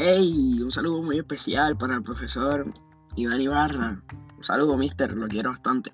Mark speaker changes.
Speaker 1: Hey, un saludo muy especial para el profesor Iván Ibarra. Un saludo, mister, lo quiero bastante.